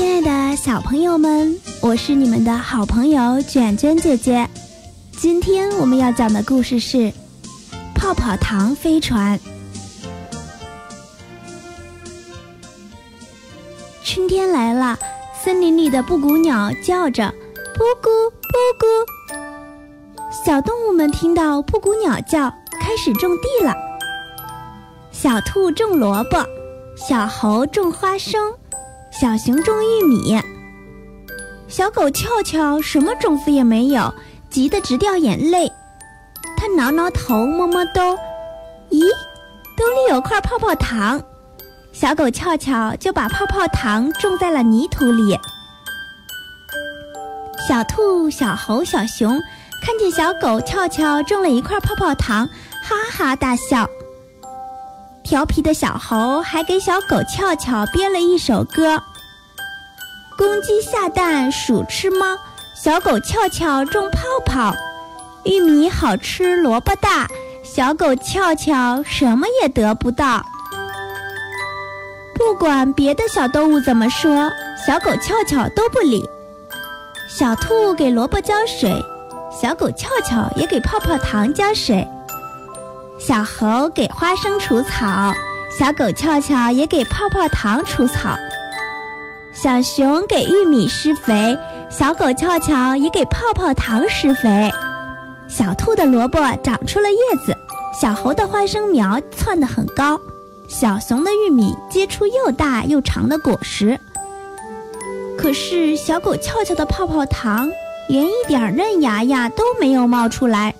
亲爱的小朋友们，我是你们的好朋友卷卷姐姐。今天我们要讲的故事是《泡泡糖飞船》。春天来了，森林里的布谷鸟叫着“布谷布谷”。小动物们听到布谷鸟叫，开始种地了。小兔种萝卜，小猴种花生。小熊种玉米，小狗俏俏什么种子也没有，急得直掉眼泪。它挠挠头，摸摸兜，咦，兜里有块泡泡糖。小狗俏俏就把泡泡糖种在了泥土里。小兔、小猴、小熊看见小狗俏俏种了一块泡泡糖，哈哈大笑。调皮的小猴还给小狗俏俏编了一首歌：公鸡下蛋，鼠吃猫，小狗翘翘种泡泡，玉米好吃，萝卜大，小狗翘翘什么也得不到。不管别的小动物怎么说，小狗翘翘都不理。小兔给萝卜浇水，小狗翘翘也给泡泡糖浇水。小猴给花生除草，小狗翘翘也给泡泡糖除草。小熊给玉米施肥，小狗俏俏也给泡泡糖施肥。小兔的萝卜长出了叶子，小猴的花生苗窜得很高，小熊的玉米结出又大又长的果实。可是小狗俏俏的泡泡糖连一点嫩芽芽都没有冒出来。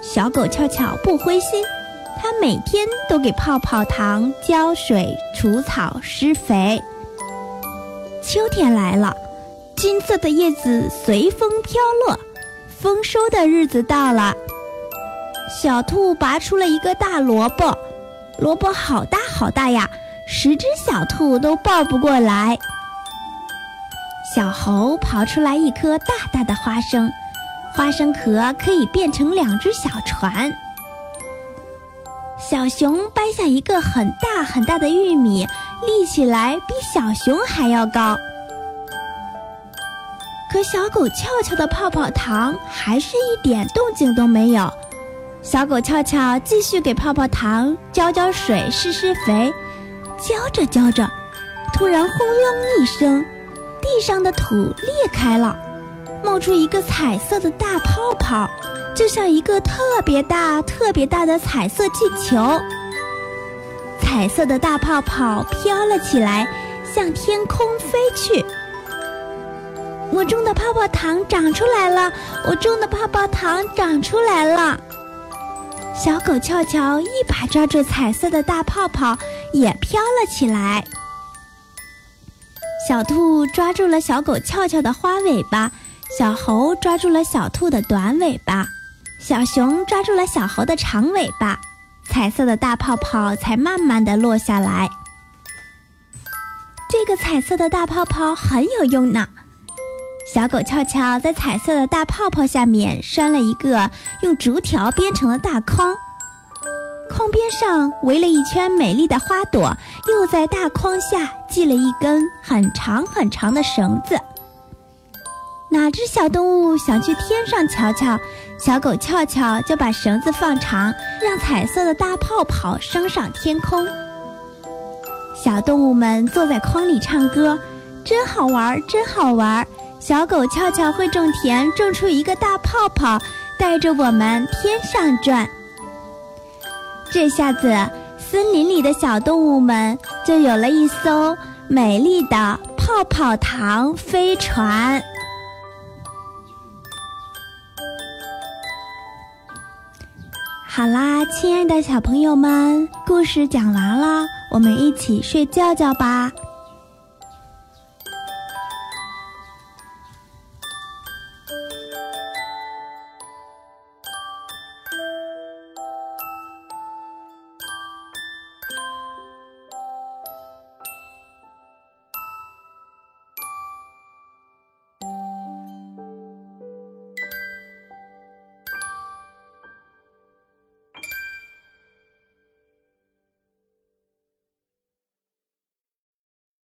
小狗俏俏不灰心，它每天都给泡泡糖浇水、除草、施肥。秋天来了，金色的叶子随风飘落，丰收的日子到了。小兔拔出了一个大萝卜，萝卜好大好大呀，十只小兔都抱不过来。小猴刨出来一颗大大的花生。花生壳可以变成两只小船。小熊掰下一个很大很大的玉米，立起来比小熊还要高。可小狗翘翘的泡泡糖还是一点动静都没有。小狗翘翘继续给泡泡糖浇浇水、施施肥，浇着浇着，突然轰隆一声，地上的土裂开了。冒出一个彩色的大泡泡，就像一个特别大、特别大的彩色气球。彩色的大泡泡飘了起来，向天空飞去。我种的泡泡糖长出来了，我种的泡泡糖长出来了。小狗俏俏一把抓住彩色的大泡泡，也飘了起来。小兔抓住了小狗俏俏的花尾巴。小猴抓住了小兔的短尾巴，小熊抓住了小猴的长尾巴，彩色的大泡泡才慢慢的落下来。这个彩色的大泡泡很有用呢。小狗俏俏在彩色的大泡泡下面拴了一个用竹条编成的大筐，筐边上围了一圈美丽的花朵，又在大筐下系了一根很长很长的绳子。哪只小动物想去天上瞧瞧？小狗俏俏就把绳子放长，让彩色的大泡泡升上天空。小动物们坐在筐里唱歌，真好玩，真好玩。小狗俏俏会种田，种出一个大泡泡，带着我们天上转。这下子，森林里的小动物们就有了一艘美丽的泡泡糖飞船。好啦，亲爱的小朋友们，故事讲完了，我们一起睡觉觉吧。